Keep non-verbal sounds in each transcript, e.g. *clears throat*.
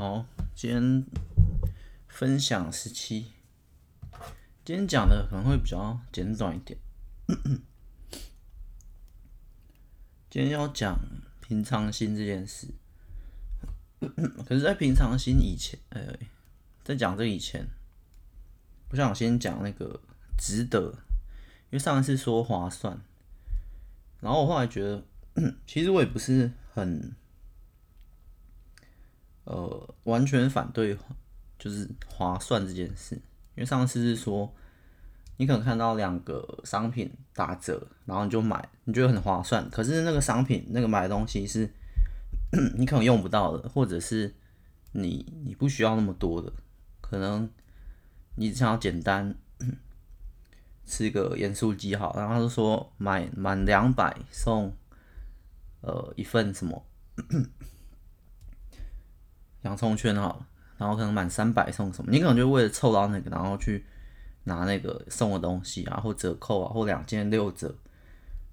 好，今天分享十七。今天讲的可能会比较简短一点。*coughs* 今天要讲平常心这件事。*coughs* 可是，在平常心以前，哎，在讲这以前，我想先讲那个值得，因为上一次说划算，然后我后来觉得，*coughs* 其实我也不是很。呃，完全反对就是划算这件事，因为上次是说，你可能看到两个商品打折，然后你就买，你觉得很划算。可是那个商品那个买的东西是 *clears throat* 你可能用不到的，或者是你你不需要那么多的，可能你只想要简单 *clears throat* 吃个盐酥鸡好，然后他就说买满两百送呃一份什么。洋葱圈好了，然后可能满三百送什么？你可能就为了凑到那个，然后去拿那个送的东西啊，或折扣啊，或两件六折。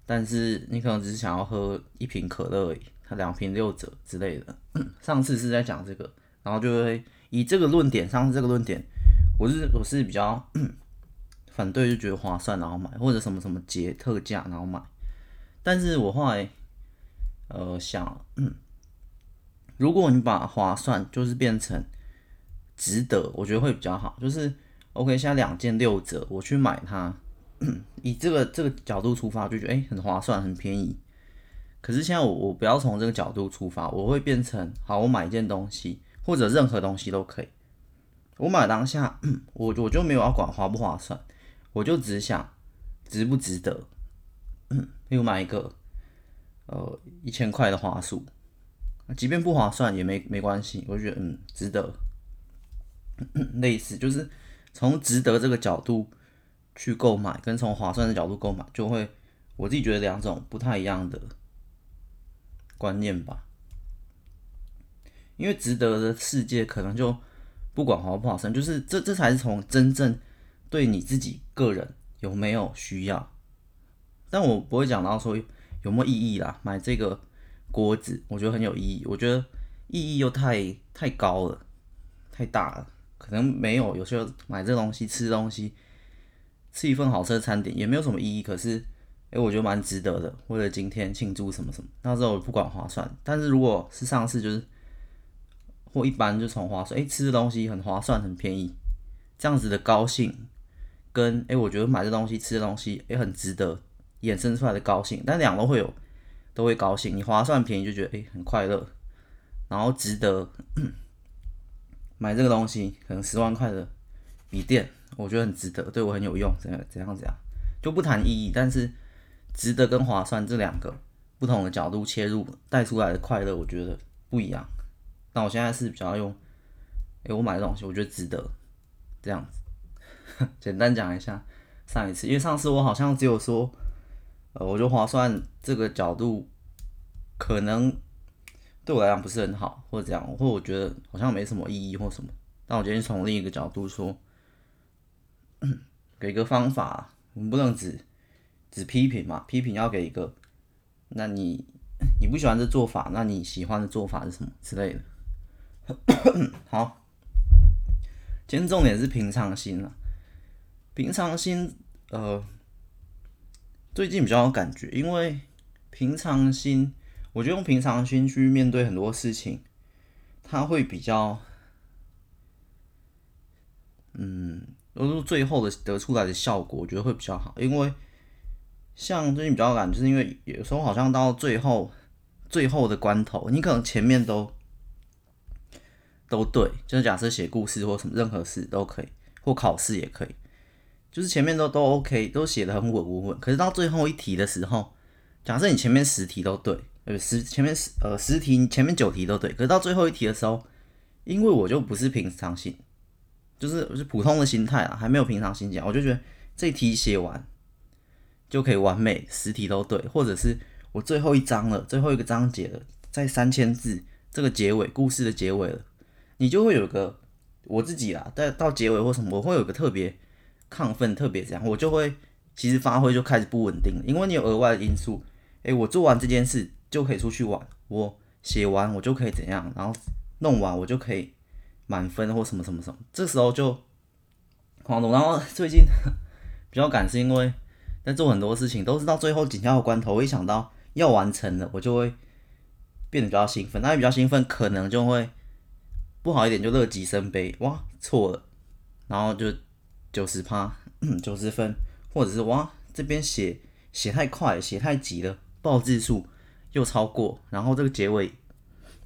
但是你可能只是想要喝一瓶可乐而已，它两瓶六折之类的。上次是在讲这个，然后就会以这个论点，上次这个论点，我是我是比较反对，就觉得划算然后买，或者什么什么节特价然后买。但是我后来呃想。如果你把划算就是变成值得，我觉得会比较好。就是 OK，现在两件六折，我去买它，*clears throat* 以这个这个角度出发，就觉得诶、欸、很划算，很便宜。可是现在我我不要从这个角度出发，我会变成好，我买一件东西或者任何东西都可以。我买当下，*clears throat* 我我就没有要管划不划算，我就只想值不值得。*clears throat* 比如买一个呃一千块的滑鼠。即便不划算也没没关系，我觉得嗯值得。*coughs* 类似就是从值得这个角度去购买，跟从划算的角度购买，就会我自己觉得两种不太一样的观念吧。因为值得的世界可能就不管划不划算，就是这这才是从真正对你自己个人有没有需要。但我不会讲到说有没有意义啦，买这个。锅子我觉得很有意义，我觉得意义又太太高了，太大了，可能没有。有时候买这东西吃东西，吃一份好吃的餐点也没有什么意义。可是，哎，我觉得蛮值得的。为了今天庆祝什么什么，那时候不管划算。但是如果是上次就是或一般就从划算，哎，吃的东西很划算很便宜，这样子的高兴，跟哎我觉得买这东西吃的东西也很值得衍生出来的高兴，但两个都会有。都会高兴，你划算便宜就觉得诶、很快乐，然后值得 *clears throat* 买这个东西，可能十万块的笔电，我觉得很值得，对我很有用，怎样怎样怎样，就不谈意义，但是值得跟划算这两个不同的角度切入带出来的快乐，我觉得不一样。那我现在是比较用，诶、我买的东西，我觉得值得这样子，*laughs* 简单讲一下上一次，因为上次我好像只有说。呃，我觉得划算这个角度可能对我来讲不是很好，或者这样，或我觉得好像没什么意义或什么。但我今天从另一个角度说，给个方法，我们不能只只批评嘛，批评要给一个，那你你不喜欢这做法，那你喜欢的做法是什么之类的。*coughs* 好，今天重点是平常心了，平常心，呃。最近比较有感觉，因为平常心，我觉得用平常心去面对很多事情，它会比较，嗯，都是最后的得出来的效果，我觉得会比较好。因为像最近比较有感，就是因为有时候好像到最后最后的关头，你可能前面都都对，就是假设写故事或什么任何事都可以，或考试也可以。就是前面都都 OK，都写的很稳稳稳，可是到最后一题的时候，假设你前面十题都对，呃十前面十呃十题前面九题都对，可是到最后一题的时候，因为我就不是平常心，就是是普通的心态啊，还没有平常心讲，我就觉得这题写完就可以完美十题都对，或者是我最后一章了，最后一个章节了，在三千字这个结尾故事的结尾了，你就会有个我自己啦，在到结尾或什么，我会有个特别。亢奋特别这样，我就会其实发挥就开始不稳定了，因为你有额外的因素。诶，我做完这件事就可以出去玩，我写完我就可以怎样，然后弄完我就可以满分或什么什么什么，这时候就慌了。然后最近 *laughs* 比较赶，是因为在做很多事情，都是到最后紧要关头，我一想到要完成了，我就会变得比较兴奋。那比较兴奋，可能就会不好一点，就乐极生悲，哇，错了，然后就九十趴，*clears throat* 九十分，或者是哇，这边写写太快，写太急了，报字数又超过，然后这个结尾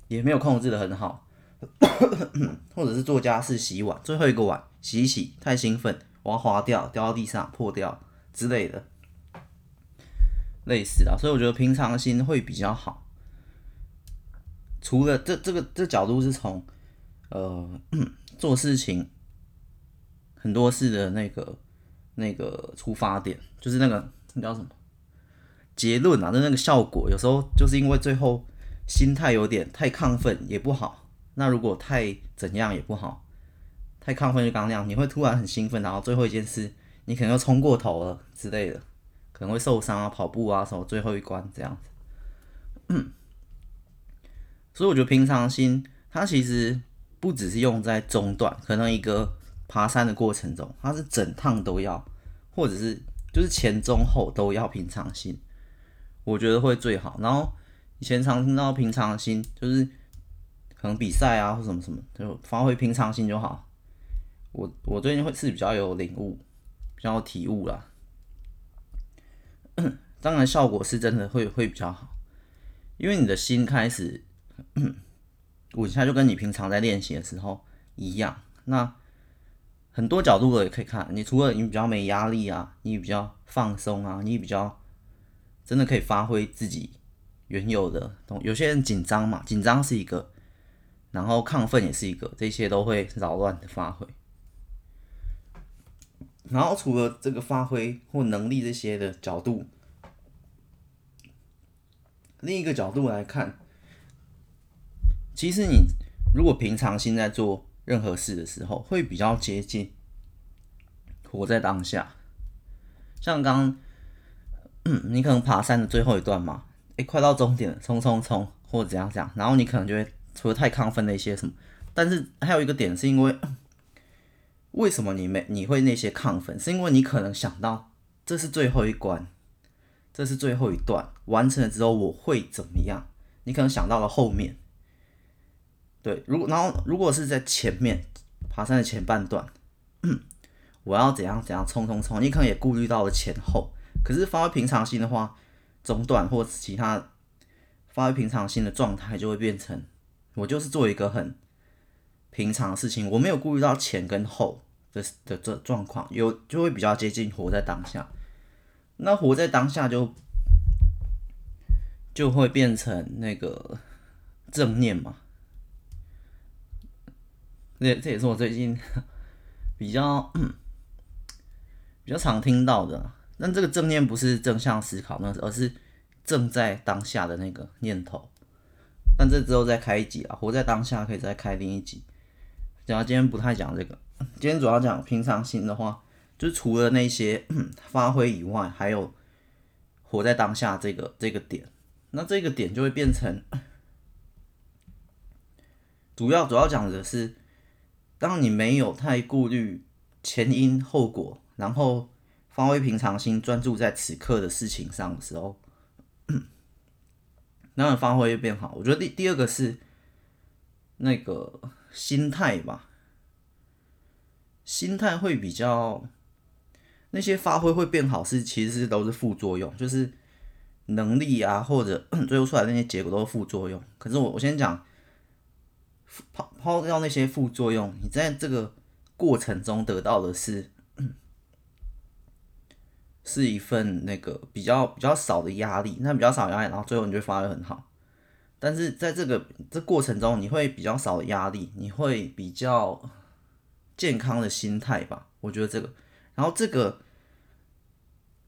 也没有控制的很好。*coughs* 或者是做家事洗碗，最后一个碗洗一洗，太兴奋，哇滑掉，掉到地上破掉之类的，类似的，所以我觉得平常心会比较好。除了这这个这角度是从呃 *coughs* 做事情很多事的那个那个出发点，就是那个那叫什么结论啊，就那个效果，有时候就是因为最后心态有点太亢奋也不好。那如果太怎样也不好，太亢奋就刚那样，你会突然很兴奋，然后最后一件事你可能又冲过头了之类的，可能会受伤啊，跑步啊什么最后一关这样子。所以我觉得平常心它其实不只是用在中段，可能一个爬山的过程中，它是整趟都要，或者是就是前中后都要平常心，我觉得会最好。然后以前常听到平常心就是。可能比赛啊或什么什么，就发挥平常心就好。我我最近会是比较有领悟，比较有体悟啦。*coughs* 当然效果是真的会会比较好，因为你的心开始稳下，就跟你平常在练习的时候一样。那很多角度的也可以看，你除了你比较没压力啊，你比较放松啊，你比较真的可以发挥自己原有的。有些人紧张嘛，紧张是一个。然后亢奋也是一个，这些都会扰乱的发挥。然后除了这个发挥或能力这些的角度，另一个角度来看，其实你如果平常心在做任何事的时候，会比较接近活在当下。像刚，你可能爬山的最后一段嘛，诶，快到终点了，冲冲冲，或者怎样怎样，然后你可能就会。除了太亢奋的一些什么，但是还有一个点是因为，为什么你没你会那些亢奋？是因为你可能想到这是最后一关，这是最后一段，完成了之后我会怎么样？你可能想到了后面，对，如果然后如果是在前面爬山的前半段，我要怎样怎样冲冲冲，你可能也顾虑到了前后。可是发挥平常心的话，中段或其他发挥平常心的状态就会变成。我就是做一个很平常的事情，我没有顾虑到前跟后的的这状况，有就会比较接近活在当下。那活在当下就就会变成那个正念嘛。这这也是我最近 *laughs* 比较 *coughs* 比较常听到的。但这个正念不是正向思考，那而是正在当下的那个念头。但这之后再开一集啊，活在当下可以再开另一集。然后今天不太讲这个，今天主要讲平常心的话，就除了那些 *coughs* 发挥以外，还有活在当下这个这个点。那这个点就会变成 *coughs* 主要主要讲的是，当你没有太顾虑前因后果，然后发挥平常心，专注在此刻的事情上的时候。然后发挥会变好。我觉得第第二个是那个心态吧，心态会比较那些发挥会变好，是其实都是副作用，就是能力啊或者 *clears throat* 最后出来的那些结果都是副作用。可是我我先讲抛抛掉那些副作用，你在这个过程中得到的是。*clears throat* 是一份那个比较比较少的压力，那比较少压力，然后最后你就发挥很好。但是在这个这过程中，你会比较少的压力，你会比较健康的心态吧？我觉得这个，然后这个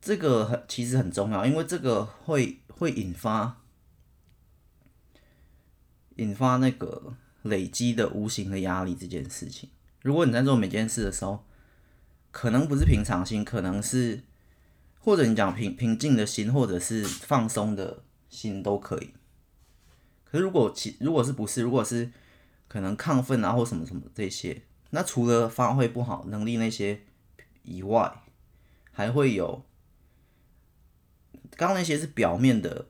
这个很其实很重要，因为这个会会引发引发那个累积的无形的压力这件事情。如果你在做每件事的时候，可能不是平常心，可能是。或者你讲平平静的心，或者是放松的心都可以。可是如果其如果是不是，如果是可能亢奋啊或什么什么这些。那除了发挥不好能力那些以外，还会有刚刚那些是表面的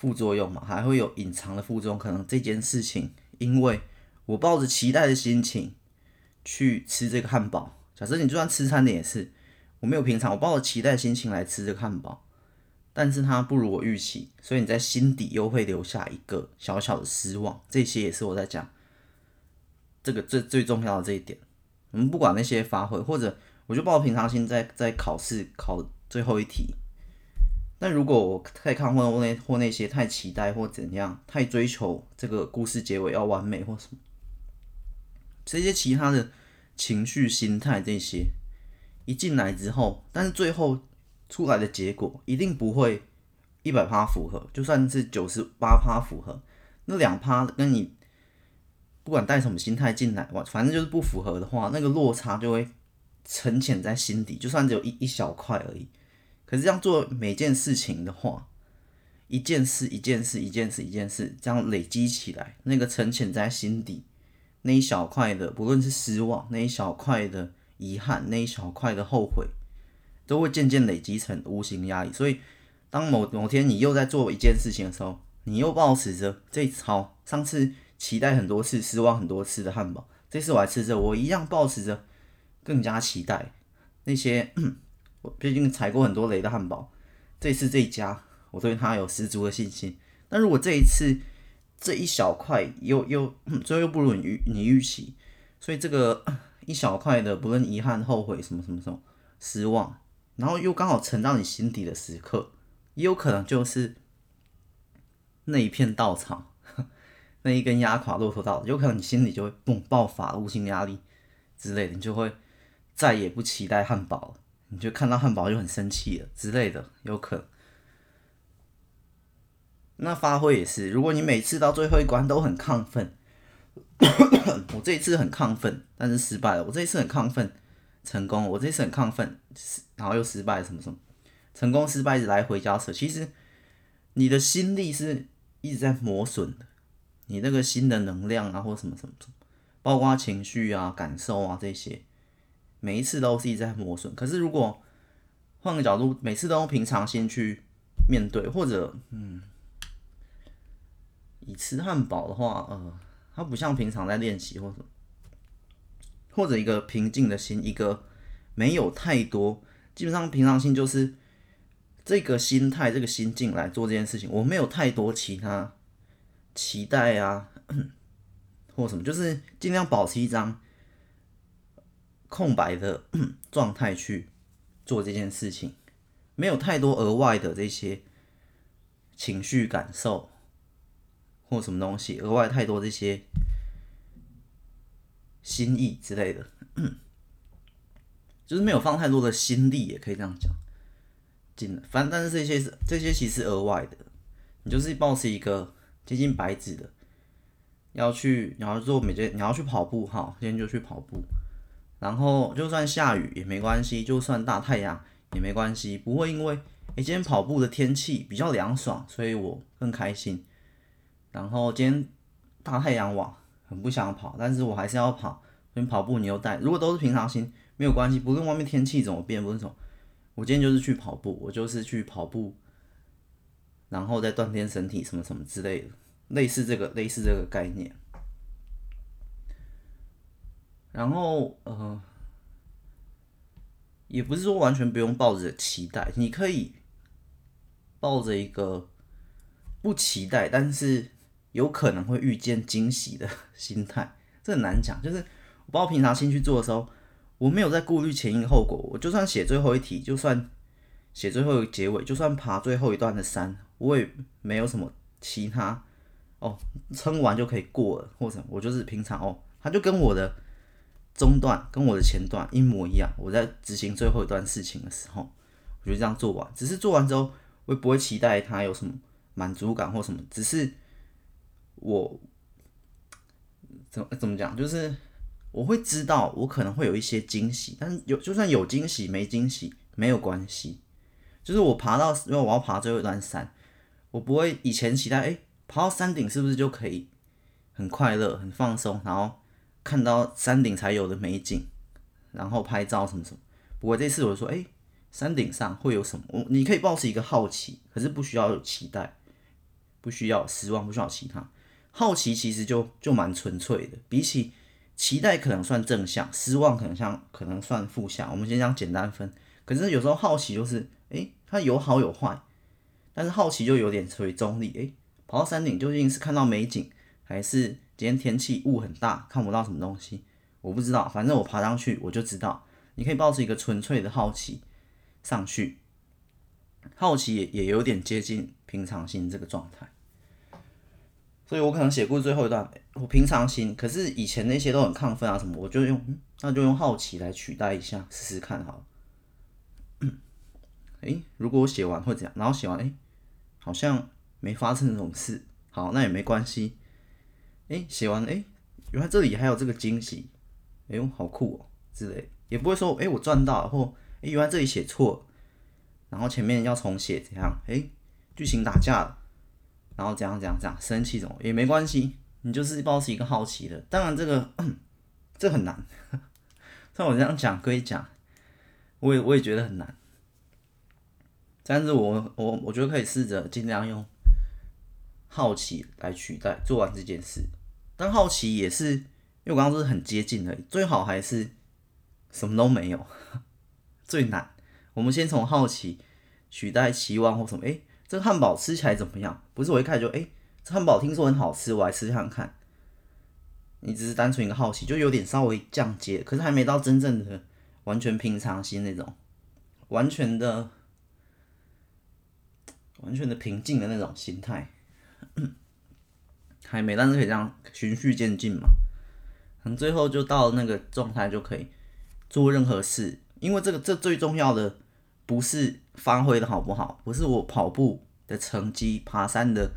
副作用嘛？还会有隐藏的副作用，可能这件事情，因为我抱着期待的心情去吃这个汉堡。假设你就算吃餐点也是，我没有平常我抱着期待心情来吃这个汉堡，但是它不如我预期，所以你在心底又会留下一个小小的失望。这些也是我在讲这个最最重要的这一点。我们不管那些发挥，或者我就抱平常心在在考试考最后一题。但如果我太亢奋或那或那些太期待或怎样，太追求这个故事结尾要完美或什么，这些其他的情绪、心态这些一进来之后，但是最后出来的结果一定不会一百趴符合，就算是九十八趴符合，那两趴跟你不管带什么心态进来，反正就是不符合的话，那个落差就会沉潜在心底，就算只有一一小块而已。可是这样做每件事情的话，一件事一件事一件事一件事这样累积起来，那个沉潜在心底那一小块的，不论是失望，那一小块的遗憾，那一小块的后悔，都会渐渐累积成无形压力。所以，当某某天你又在做一件事情的时候，你又抱持着这操，上次期待很多次，失望很多次的汉堡，这次我还吃着，我一样抱持着更加期待那些。我毕竟踩过很多雷的汉堡，这次这一家我对他有十足的信心。但如果这一次这一小块又又最后又不如你预你预期，所以这个一小块的不论遗憾、后悔什么什么什么失望，然后又刚好沉到你心底的时刻，也有可能就是那一片稻草，*laughs* 那一根压垮骆驼稻，有可能你心里就会嘣爆发无形压力之类的，你就会再也不期待汉堡了。你就看到汉堡就很生气了之类的，有可能。那发挥也是，如果你每次到最后一关都很亢奋，*coughs* 我这一次很亢奋，但是失败了；我这一次很亢奋，成功；我这一次很亢奋，然后又失败，什么什么，成功失败一直来回交扯。其实你的心力是一直在磨损的，你那个心的能量啊，或什么什么什么，包括情绪啊、感受啊这些。每一次都是一直在磨损，可是如果换个角度，每次都用平常心去面对，或者嗯，以吃汉堡的话，呃，它不像平常在练习或者或者一个平静的心，一个没有太多，基本上平常心就是这个心态、这个心境来做这件事情，我没有太多其他期待啊，*clears throat* 或什么，就是尽量保持一张。空白的 *clears throat* 状态去做这件事情，没有太多额外的这些情绪感受或什么东西，额外太多这些心意之类的，就是没有放太多的心力，也可以这样讲。进了，反正但是这些这些其实额外的，你就是保持一个接近白纸的，要去你要做每件你要去跑步哈，今天就去跑步。然后就算下雨也没关系，就算大太阳也没关系，不会因为诶今天跑步的天气比较凉爽，所以我更开心。然后今天大太阳哇，很不想跑，但是我还是要跑。所以跑步你又带，如果都是平常心没有关系，不论外面天气怎么变，不是说，我今天就是去跑步，我就是去跑步，然后再锻炼身体什么什么之类的，类似这个类似这个概念。然后，呃，也不是说完全不用抱着期待，你可以抱着一个不期待，但是有可能会遇见惊喜的 *laughs* 心态。这很难讲，就是我包括平常心去做的时候，我没有在顾虑前因后果。我就算写最后一题，就算写最后一个结尾，就算爬最后一段的山，我也没有什么其他哦，撑完就可以过了，或者我就是平常哦，他就跟我的。中段跟我的前段一模一样。我在执行最后一段事情的时候，我就这样做完。只是做完之后，我也不会期待它有什么满足感或什么。只是我怎么怎么讲，就是我会知道我可能会有一些惊喜，但有就算有惊喜没惊喜没有关系。就是我爬到，因为我要爬最后一段山，我不会以前期待，哎，爬到山顶是不是就可以？很快乐、很放松，然后看到山顶才有的美景，然后拍照什么什么。不过这次我说，哎、山顶上会有什么？我你可以抱持一个好奇，可是不需要有期待，不需要失望，不需要其他。好奇其实就就蛮纯粹的，比起期待可能算正向，失望可能像可能算负向。我们先讲简单分。可是有时候好奇就是，哎、它有好有坏，但是好奇就有点属于中立。哎、跑到山顶究竟是看到美景，还是今天天气雾很大，看不到什么东西？我不知道，反正我爬上去我就知道。你可以抱持一个纯粹的好奇上去，好奇也也有点接近平常心这个状态。所以我可能写过最后一段，我平常心，可是以前那些都很亢奋啊什么，我就用，那就用好奇来取代一下，试试看好了。哎、欸，如果我写完会怎样？然后写完，哎、欸，好像没发生这种事，好，那也没关系。哎、写完，哎、原来这里还有这个惊喜，哎呦，好酷哦，之类，也不会说，哎、我赚到了，或，哎、原来这里写错了，然后前面要重写，怎样？哎、剧情打架了，然后怎样怎样怎样，生气怎么也没关系，你就是抱持一个好奇的。当然这个，这很难，*laughs* 像我这样讲可以讲，我也我也觉得很难。但是我我我觉得可以试着尽量用好奇来取代做完这件事，但好奇也是因为我刚刚说是很接近的，最好还是什么都没有，*laughs* 最难。我们先从好奇取代期望或什么，诶，这个汉堡吃起来怎么样？不是我一开始就诶，这汉堡听说很好吃，我来吃看看。你只是单纯一个好奇，就有点稍微降阶，可是还没到真正的完全平常心那种，完全的。完全的平静的那种心态，还没，但是可以这样循序渐进嘛。可能最后就到那个状态就可以做任何事，因为这个这最重要的不是发挥的好不好，不是我跑步的成绩、爬山的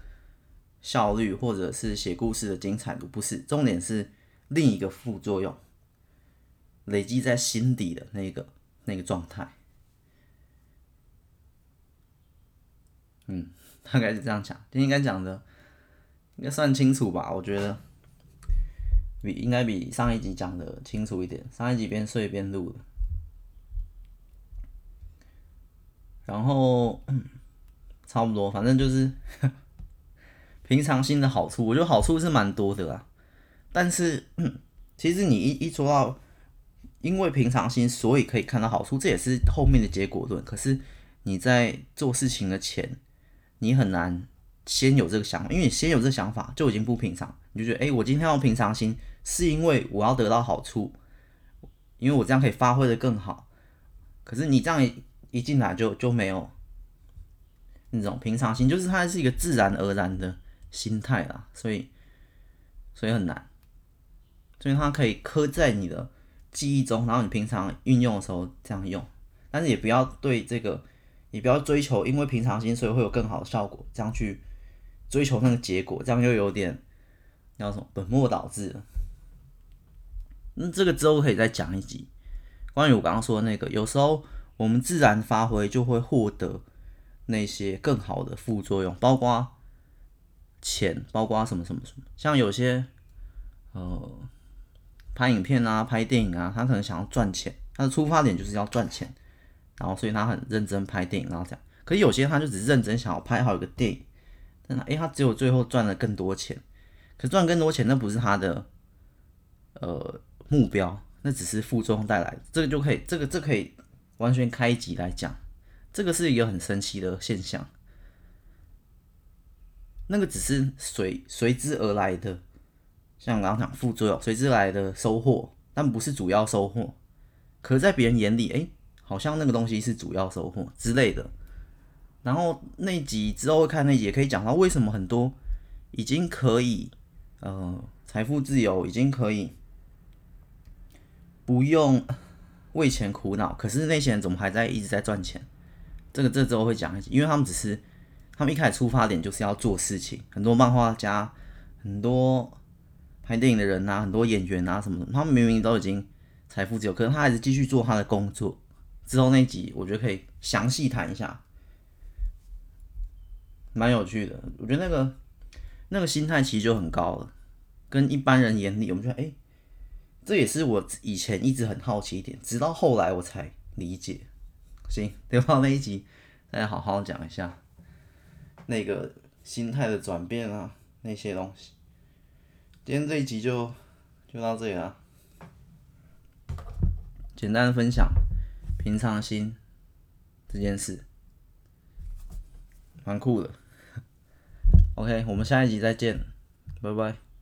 效率，或者是写故事的精彩度，不是，重点是另一个副作用，累积在心底的那个那个状态。嗯，大概是这样讲，今天应该讲的应该算清楚吧？我觉得比应该比上一集讲的清楚一点。上一集边睡边录的，然后差不多，反正就是 *laughs* 平常心的好处，我觉得好处是蛮多的啦。但是，其实你一一说到因为平常心，所以可以看到好处，这也是后面的结果论。可是你在做事情的前。你很难先有这个想法，因为你先有这个想法就已经不平常，你就觉得，哎，我今天要平常心，是因为我要得到好处，因为我这样可以发挥的更好。可是你这样一进来就就没有那种平常心，就是它是一个自然而然的心态啦，所以所以很难，所以它可以刻在你的记忆中，然后你平常运用的时候这样用，但是也不要对这个。你不要追求，因为平常心，所以会有更好的效果。这样去追求那个结果，这样又有点叫什么本末倒置了。那这个之后可以再讲一集，关于我刚刚说的那个，有时候我们自然发挥就会获得那些更好的副作用，包括钱，包括什么什么什么。像有些呃拍影片啊、拍电影啊，他可能想要赚钱，他的出发点就是要赚钱。然后，所以他很认真拍电影，然后这样。可是有些他就只是认真想要拍好一个电影，但他，诶，他只有最后赚了更多钱。可赚更多钱，那不是他的呃目标，那只是副作用带来的。这个就可以，这个这、可以完全开一集来讲。这个是一个很神奇的现象。那个只是随随之而来的，像刚刚讲副作用，随之而来的收获，但不是主要收获。可在别人眼里，诶。好像那个东西是主要收获之类的，然后那集之后会看那集也可以讲到为什么很多已经可以呃财富自由，已经可以不用 *laughs* 为钱苦恼，可是那些人怎么还在一直在赚钱？这个这之后会讲，因为他们只是他们一开始出发点就是要做事情，很多漫画家、很多拍电影的人啊、很多演员啊什么的，他们明明都已经财富自由，可是他还是继续做他的工作。之后那集我觉得可以详细谈一下，蛮有趣的。我觉得那个那个心态其实就很高了，跟一般人眼里，我们觉得哎、这也是我以前一直很好奇一点，直到后来我才理解。行，留到那一集大家好好讲一下那个心态的转变啊，那些东西。今天这一集就就到这里了，简单的分享平常心这件事，蛮酷的。OK，我们下一集再见，拜拜。